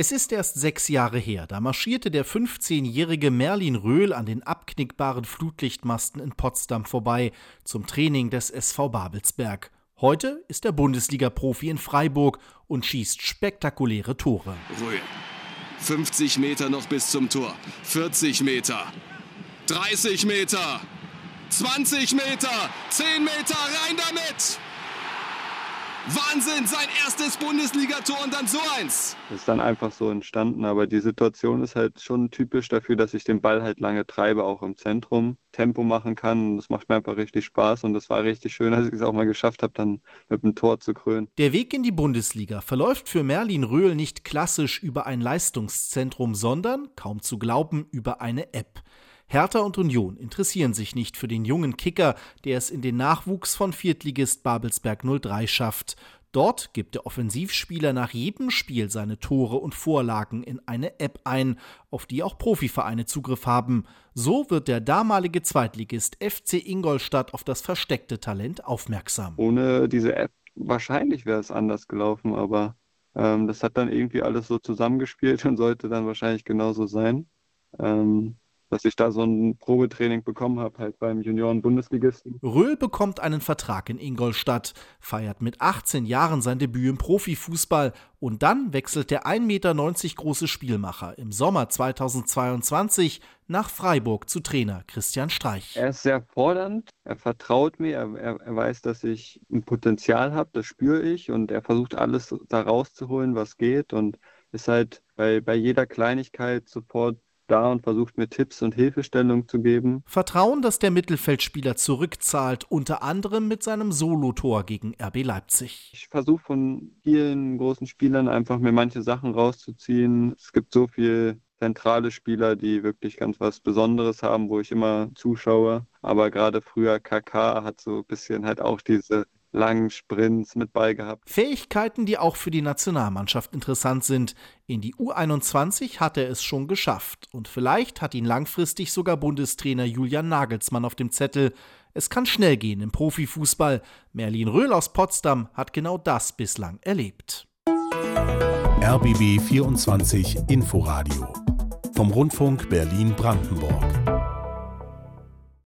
Es ist erst sechs Jahre her, da marschierte der 15-jährige Merlin Röhl an den abknickbaren Flutlichtmasten in Potsdam vorbei zum Training des SV Babelsberg. Heute ist er Bundesliga-Profi in Freiburg und schießt spektakuläre Tore. Röhl. 50 Meter noch bis zum Tor. 40 Meter. 30 Meter. 20 Meter. 10 Meter. Rein damit! Wahnsinn, sein erstes Bundesligator und dann so eins. Das ist dann einfach so entstanden, aber die Situation ist halt schon typisch dafür, dass ich den Ball halt lange treibe, auch im Zentrum, Tempo machen kann. Das macht mir einfach richtig Spaß und das war richtig schön, dass ich es auch mal geschafft habe, dann mit dem Tor zu krönen. Der Weg in die Bundesliga verläuft für Merlin Röhl nicht klassisch über ein Leistungszentrum, sondern, kaum zu glauben, über eine App. Hertha und Union interessieren sich nicht für den jungen Kicker, der es in den Nachwuchs von Viertligist Babelsberg 03 schafft. Dort gibt der Offensivspieler nach jedem Spiel seine Tore und Vorlagen in eine App ein, auf die auch Profivereine Zugriff haben. So wird der damalige Zweitligist FC Ingolstadt auf das versteckte Talent aufmerksam. Ohne diese App wahrscheinlich wäre es anders gelaufen, aber ähm, das hat dann irgendwie alles so zusammengespielt und sollte dann wahrscheinlich genauso sein. Ähm, dass ich da so ein Probetraining bekommen habe, halt beim Junioren-Bundesligisten. Röhl bekommt einen Vertrag in Ingolstadt, feiert mit 18 Jahren sein Debüt im Profifußball und dann wechselt der 1,90 Meter große Spielmacher im Sommer 2022 nach Freiburg zu Trainer Christian Streich. Er ist sehr fordernd, er vertraut mir, er, er weiß, dass ich ein Potenzial habe, das spüre ich und er versucht alles da rauszuholen, was geht und ist halt bei, bei jeder Kleinigkeit sofort da und versucht mir Tipps und Hilfestellung zu geben. Vertrauen, dass der Mittelfeldspieler zurückzahlt, unter anderem mit seinem Solotor gegen RB Leipzig. Ich versuche von vielen großen Spielern einfach mir manche Sachen rauszuziehen. Es gibt so viele zentrale Spieler, die wirklich ganz was Besonderes haben, wo ich immer zuschaue. Aber gerade früher KK hat so ein bisschen halt auch diese langen Sprints mit bei gehabt. Fähigkeiten, die auch für die Nationalmannschaft interessant sind. In die U21 hat er es schon geschafft und vielleicht hat ihn langfristig sogar Bundestrainer Julian Nagelsmann auf dem Zettel. Es kann schnell gehen im Profifußball. Merlin Röhl aus Potsdam hat genau das bislang erlebt. RBB 24 Inforadio vom Rundfunk Berlin-Brandenburg.